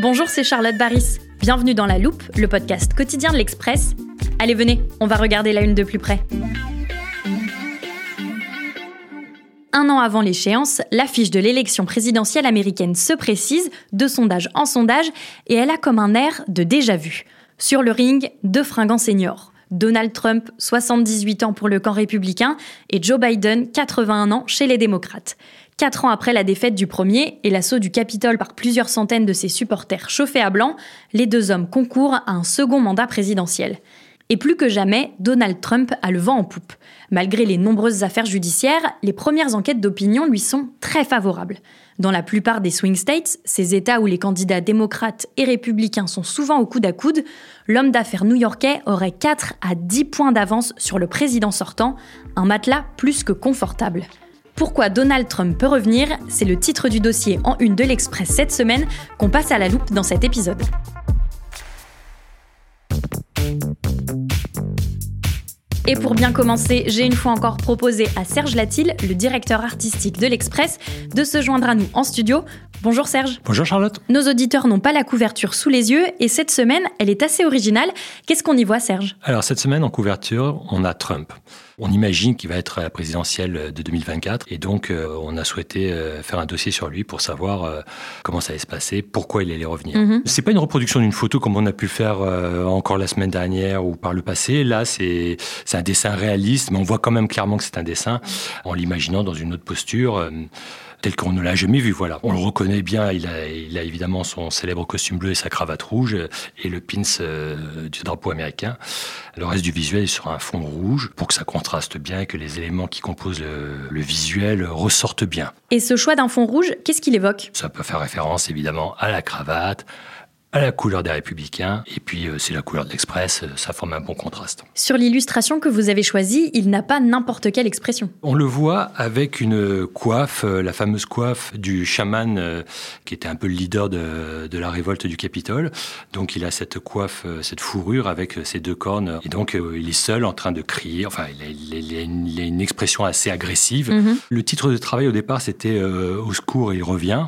Bonjour, c'est Charlotte Baris. Bienvenue dans La Loupe, le podcast quotidien de l'Express. Allez, venez, on va regarder la une de plus près. Un an avant l'échéance, l'affiche de l'élection présidentielle américaine se précise, de sondage en sondage, et elle a comme un air de déjà-vu. Sur le ring, deux fringants seniors. Donald Trump, 78 ans pour le camp républicain, et Joe Biden, 81 ans chez les démocrates. Quatre ans après la défaite du premier et l'assaut du Capitole par plusieurs centaines de ses supporters chauffés à blanc, les deux hommes concourent à un second mandat présidentiel. Et plus que jamais, Donald Trump a le vent en poupe. Malgré les nombreuses affaires judiciaires, les premières enquêtes d'opinion lui sont très favorables. Dans la plupart des swing states, ces États où les candidats démocrates et républicains sont souvent au coude à coude, l'homme d'affaires new-yorkais aurait 4 à 10 points d'avance sur le président sortant, un matelas plus que confortable. Pourquoi Donald Trump peut revenir C'est le titre du dossier en une de l'Express cette semaine qu'on passe à la loupe dans cet épisode. Et pour bien commencer, j'ai une fois encore proposé à Serge Latil, le directeur artistique de l'Express, de se joindre à nous en studio. Bonjour Serge. Bonjour Charlotte. Nos auditeurs n'ont pas la couverture sous les yeux et cette semaine, elle est assez originale. Qu'est-ce qu'on y voit Serge? Alors cette semaine en couverture, on a Trump. On imagine qu'il va être à la présidentielle de 2024 et donc euh, on a souhaité euh, faire un dossier sur lui pour savoir euh, comment ça allait se passer, pourquoi il allait revenir. Mhm. C'est pas une reproduction d'une photo comme on a pu faire encore la semaine dernière ou par le passé. Là, c'est c'est un dessin réaliste, mais on voit quand même clairement que c'est un dessin en l'imaginant dans une autre posture tel qu'on ne l'a jamais vu. Voilà, on le reconnaît bien. Il a, il a évidemment son célèbre costume bleu et sa cravate rouge et le pins euh, du drapeau américain. Le reste du visuel est sur un fond rouge pour que ça contraste bien et que les éléments qui composent le, le visuel ressortent bien. Et ce choix d'un fond rouge, qu'est-ce qu'il évoque? Ça peut faire référence évidemment à la cravate, à la couleur des Républicains, et puis euh, c'est la couleur de l'Express, euh, ça forme un bon contraste. Sur l'illustration que vous avez choisie, il n'a pas n'importe quelle expression. On le voit avec une coiffe, euh, la fameuse coiffe du chaman qui était un peu le leader de, de la révolte du Capitole. Donc il a cette coiffe, cette fourrure avec ses deux cornes, et donc il est seul en train de crier, enfin il a, il une, il a une expression assez agressive. Mhm. Le titre de travail au départ c'était Au secours, il revient,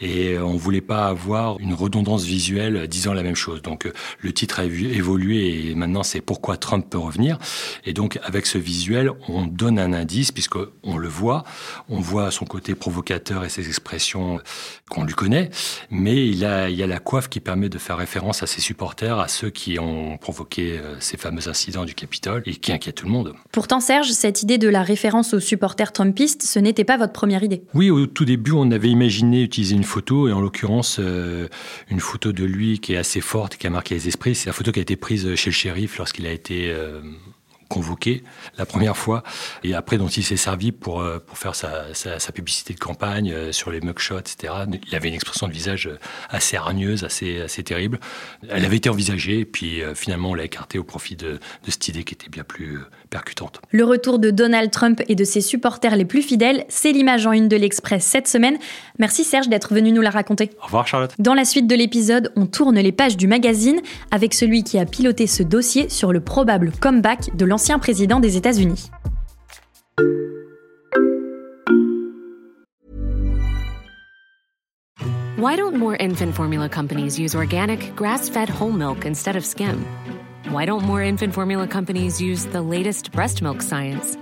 et on voulait pas avoir une redondance visuelle disant la même chose. Donc euh, le titre a évolué et maintenant c'est pourquoi Trump peut revenir. Et donc avec ce visuel, on donne un indice puisque on le voit, on voit son côté provocateur et ses expressions qu'on lui connaît, mais il a il y a la coiffe qui permet de faire référence à ses supporters, à ceux qui ont provoqué euh, ces fameux incidents du Capitole et qui inquiètent tout le monde. Pourtant, Serge, cette idée de la référence aux supporters trumpistes, ce n'était pas votre première idée. Oui, au tout début, on avait imaginé utiliser une photo, et en l'occurrence, euh, une photo de lui qui est assez forte, qui a marqué les esprits. C'est la photo qui a été prise chez le shérif lorsqu'il a été euh, convoqué la première fois, et après dont il s'est servi pour, euh, pour faire sa, sa, sa publicité de campagne euh, sur les mugshots, etc. Il avait une expression de visage euh, assez hargneuse, assez, assez terrible. Elle avait été envisagée, et puis finalement, on l'a écartée au profit de, de cette idée qui était bien plus percutante. Le retour de Donald Trump et de ses supporters les plus fidèles, c'est l'image en une de l'Express cette semaine. Merci Serge d'être venu nous la raconter. Au revoir, Charlotte. Dans la suite de l'épisode, on tourne les pages du magazine avec celui qui a piloté ce dossier sur le probable comeback de l'ancien président des États-Unis. Why don't more infant formula companies use organic, grass fed whole milk instead of skim? Why don't more infant formula companies use the latest breast milk science?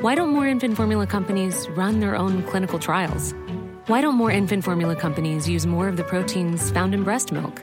Why don't more infant formula companies run their own clinical trials? Why don't more infant formula companies use more of the proteins found in breast milk?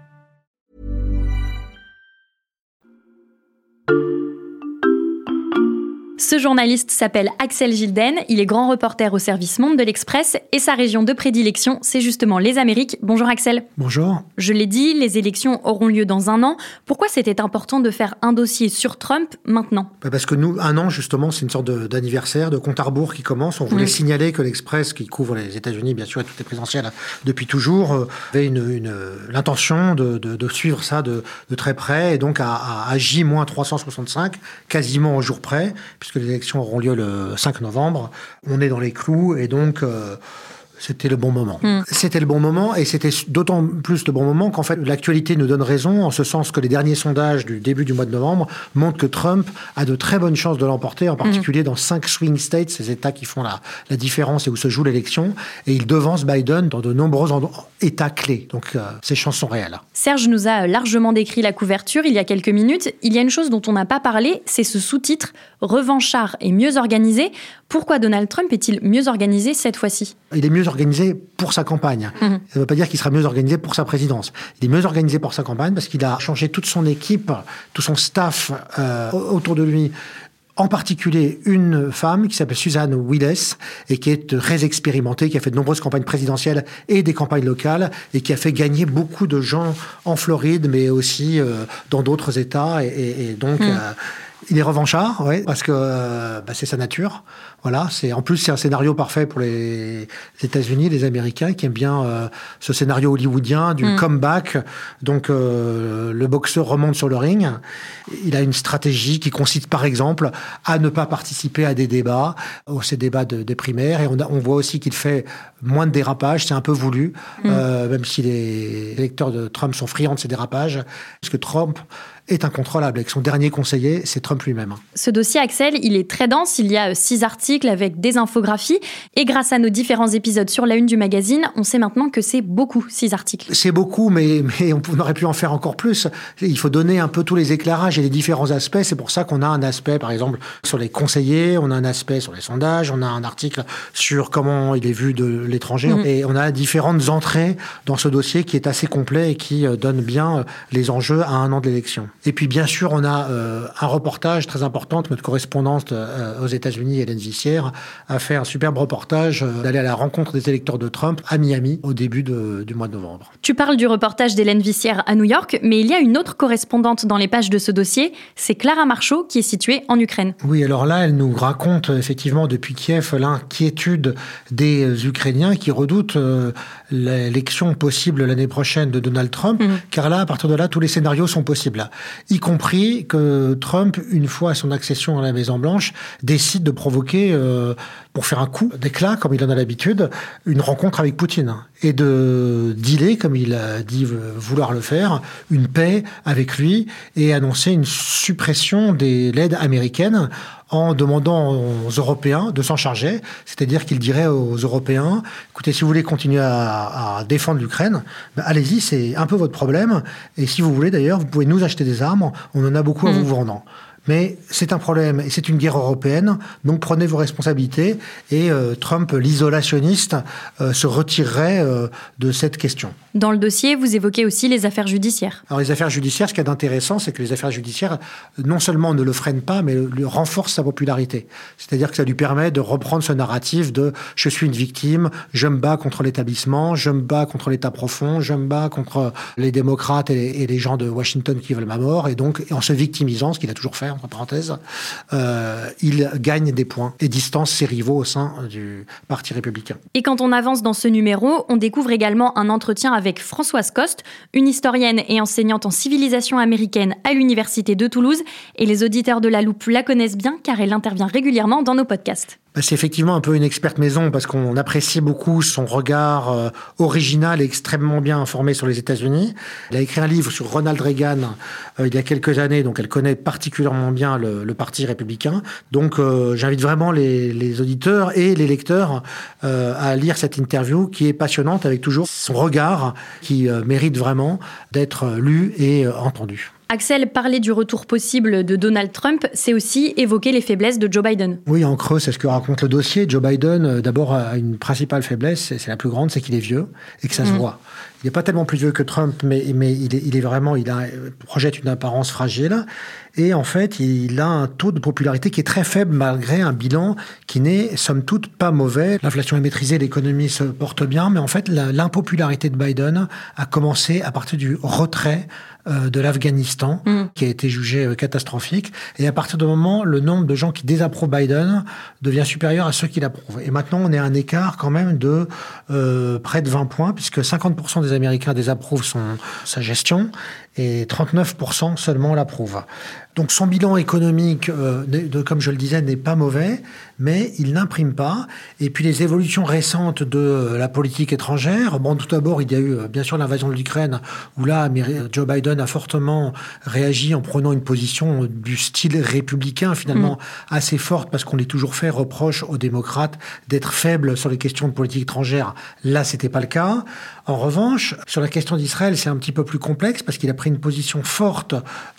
Ce journaliste s'appelle Axel Gilden, il est grand reporter au service Monde de l'Express et sa région de prédilection, c'est justement les Amériques. Bonjour Axel. Bonjour. Je l'ai dit, les élections auront lieu dans un an. Pourquoi c'était important de faire un dossier sur Trump maintenant? Bah, Parce que nous, un an justement, c'est une sorte d'anniversaire, de, compte à rebours qui commence. On voulait signaler que l'Express, qui couvre les États-Unis bien sûr et toutes les présidentielles depuis toujours, euh, avait une, l'intention de, suivre ça de, très près et donc à, à, J-365, quasiment au jour près, puisque les élections auront lieu le 5 novembre. On est dans les clous et donc euh, c'était le bon moment. Hmm. C'était le bon moment et c'était d'autant plus le bon moment qu'en fait l'actualité nous donne raison en ce sens que les derniers sondages du début du mois de novembre montrent que Trump a de très bonnes chances de l'emporter, en particulier hmm. dans cinq swing states, ces États qui font la, la différence et où se joue l'élection. Et il devance Biden dans de nombreux États clés. Donc euh, ces chances sont réelles. Serge nous a largement décrit la couverture il y a quelques minutes. Il y a une chose dont on n'a pas parlé, c'est ce sous-titre Revanchard et mieux organisé. Pourquoi Donald Trump est-il mieux organisé cette fois-ci? Il est mieux organisé pour sa campagne. Mhm. Ça ne veut pas dire qu'il sera mieux organisé pour sa présidence. Il est mieux organisé pour sa campagne parce qu'il a changé toute son équipe, tout son staff euh, autour de lui en particulier une femme qui s'appelle Suzanne Willis et qui est très expérimentée, qui a fait de nombreuses campagnes présidentielles et des campagnes locales et qui a fait gagner beaucoup de gens en Floride, mais aussi euh, dans d'autres États. Et, donc, mhm. euh, il est revanchard, ouais, parce que euh, bah, c'est sa nature. Voilà, c'est en plus c'est un scénario parfait pour les États-Unis, les Américains qui aiment bien euh, ce scénario hollywoodien du mm. comeback. Donc euh, le boxeur remonte sur le ring. Il a une stratégie qui consiste par exemple à ne pas participer à des débats, aux ces débats de, des primaires. Et on, on voit aussi qu'il fait moins de dérapages. C'est un peu voulu, mm. même si les électeurs de Trump sont friands de ces dérapages, parce que Trump est incontrôlable. Avec son dernier conseiller, c'est Trump lui-même. Ce dossier, Axel, il est très dense. Il y a six articles avec des infographies. Et grâce à nos différents épisodes sur la une du magazine, on sait maintenant que c'est beaucoup, six articles. C'est beaucoup, mais, mais on aurait pu en faire encore plus. Il faut donner un peu tous les éclairages et les différents aspects. C'est pour ça qu'on a un aspect, par exemple, sur les conseillers, on a un aspect sur les sondages, on a un article sur comment il est vu de l'étranger. Mm. Et on a différentes entrées dans ce dossier qui est assez complet et qui euh, donne bien euh, les enjeux à un an de l'élection. Et puis bien sûr, on a euh, un reportage très important. Notre correspondante euh, aux États-Unis, Hélène Vissière, a fait un superbe reportage euh, d'aller à la rencontre des électeurs de Trump à Miami au début du mois de novembre. Tu parles du reportage d'Hélène Vissière à New York, mais il y a une autre correspondante dans les pages de ce dossier, c'est Clara Marchaud qui est située en Ukraine. Oui, alors là, elle nous raconte effectivement depuis Kiev l'inquiétude des Ukrainiens qui redoutent l'élection possible l'année prochaine de Donald Trump, mhm. car là, à partir de là, tous les scénarios sont possibles y compris que Trump, une fois son accession à la Maison-Blanche, décide de provoquer, euh, pour faire un coup d'éclat, comme il en a l'habitude, une rencontre avec Poutine et de dealer, comme il a dit vouloir le faire, une paix avec lui et annoncer une suppression de l'aide américaine en demandant aux Européens de s'en charger, c'est-à-dire qu'il dirait aux Européens, écoutez, si vous voulez continuer à, défendre l'Ukraine, ben, allez-y, c'est un peu votre problème, et si vous voulez d'ailleurs, vous pouvez nous acheter des armes, on en a beaucoup à mmh. vous vendant. Mais c'est un problème et c'est une guerre européenne, donc prenez vos responsabilités et euh, Trump, l'isolationniste, euh, se retirerait euh, de cette question. Dans le dossier, vous évoquez aussi les affaires judiciaires. Alors les affaires judiciaires, ce qui est intéressant, c'est que les affaires judiciaires, non seulement ne le freinent pas, mais le, renforcent sa popularité. C'est-à-dire que ça lui permet de reprendre ce narratif de je suis une victime, je me bats contre l'établissement, je me bats contre l'État profond, je me bats contre les démocrates et les, gens de Washington qui veulent ma mort, et donc en se victimisant, ce qu'il a toujours fait entre parenthèses, euh, il gagne des points et distance ses rivaux au sein du Parti républicain. Et quand on avance dans ce numéro, on découvre également un entretien avec Françoise Coste, une historienne et enseignante en civilisation américaine à l'Université de Toulouse. Et les auditeurs de La Loupe la connaissent bien car elle intervient régulièrement dans nos podcasts. Bah, c'est effectivement un peu une experte maison parce qu'on apprécie beaucoup son regard euh, original et extrêmement bien informé sur les États-Unis. Elle a écrit un livre sur Ronald Reagan euh, il y a quelques années, donc elle connaît particulièrement bien le, Parti républicain. Donc euh, j'invite vraiment les, auditeurs et les lecteurs à lire cette interview qui est passionnante avec toujours son regard qui mérite vraiment d'être lu et entendu. Axel, parler du retour possible de Donald Trump, c'est aussi évoquer les faiblesses de Joe Biden. Oui, en creux, c'est ce que raconte le dossier. Joe Biden, euh, d'abord, a une principale faiblesse, c'est la plus grande, c'est qu'il est vieux et que ça se mm. voit. Il n'est pas tellement plus vieux que Trump, mais, mais il, est, il, est, vraiment, il a, projette une apparence fragile. Et en fait, il a un taux de popularité qui est très faible malgré un bilan qui n'est, somme toute, pas mauvais. L'inflation est maîtrisée, l'économie se porte bien, mais en fait, l'impopularité de Biden a commencé à partir du retrait euh, de l'Afghanistan, mm. qui a été jugé euh, catastrophique. Et à partir du moment, le nombre de gens qui désapprouvent Biden devient supérieur à ceux qui l'approuvent. Et maintenant, on est à un écart quand même de euh, près de 20 points, puisque 50% des Américains désapprouvent son, sa gestion et 39% seulement l'approuvent. Donc son bilan économique, euh, de, comme je le disais, n'est pas mauvais, mais il n'imprime pas. Et puis les évolutions récentes de euh, la politique étrangère, bon, tout d'abord, il y a eu euh, bien sûr l'invasion de l'Ukraine, où là, Joe Biden a fortement réagi en prenant une position du style républicain, finalement mm. assez forte, parce qu'on est toujours fait reproche aux démocrates d'être faibles sur les questions de politique étrangère. Là, c'était pas le cas. En revanche, sur la question d'Israël, c'est un petit peu plus complexe parce qu'il a pris une position forte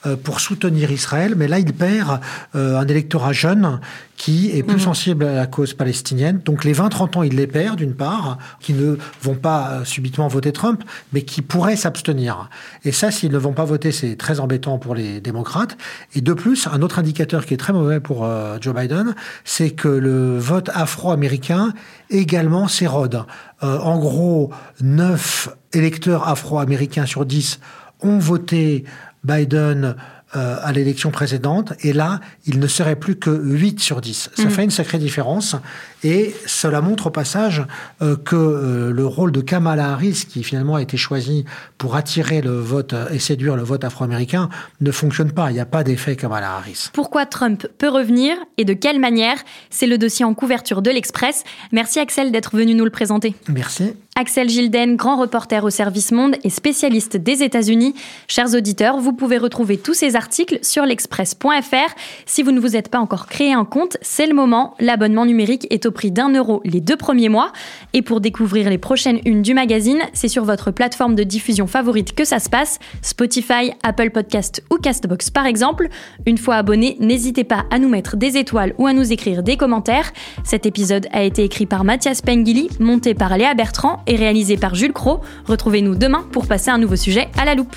euh, pour soutenir Israël, mais là, il perd euh, un électorat jeune qui est plus mhm. sensible à la cause palestinienne. Donc les 20-30 ans, il les perd, d'une part, qui ne vont pas euh, subitement voter Trump, mais qui pourraient s'abstenir. Et ça, s'ils ne vont pas voter, c'est très embêtant pour les démocrates. Et de plus, un autre indicateur qui est très mauvais pour Joe Biden, c'est que le vote afro-américain également s'érode. en gros, 9 électeurs afro-américains sur 10 ont voté Biden euh, à l'élection précédente, et là, il ne serait plus que 8 sur 10. Ça mm. fait une sacrée différence, et cela montre au passage euh, que euh, le rôle de Kamala Harris, qui finalement a été choisi pour attirer le vote et séduire le vote afro-américain, ne fonctionne pas. Il n'y a pas d'effet Kamala Harris. Pourquoi Trump peut revenir et de quelle manière? C'est le dossier en couverture de l'Express. Merci Axel d'être venu nous le présenter. Merci. Axel Gilden, grand reporter au service Monde et spécialiste des États-Unis. Chers auditeurs, vous pouvez retrouver tous ces articles sur l'express.fr. Si vous ne vous êtes pas encore créé un compte, c'est le moment. L'abonnement numérique est au prix d'un euro les deux premiers mois. Et pour découvrir les prochaines unes du magazine, c'est sur votre plateforme de diffusion favorite que ça se passe, Spotify, Apple Podcast ou Castbox par exemple. Une fois abonné, n'hésitez pas à nous mettre des étoiles ou à nous écrire des commentaires. Cet épisode a été écrit par Mathias Pengili, monté par Léa Bertrand et réalisé par Jules Cro. Retrouvez-nous demain pour passer un nouveau sujet à la loupe.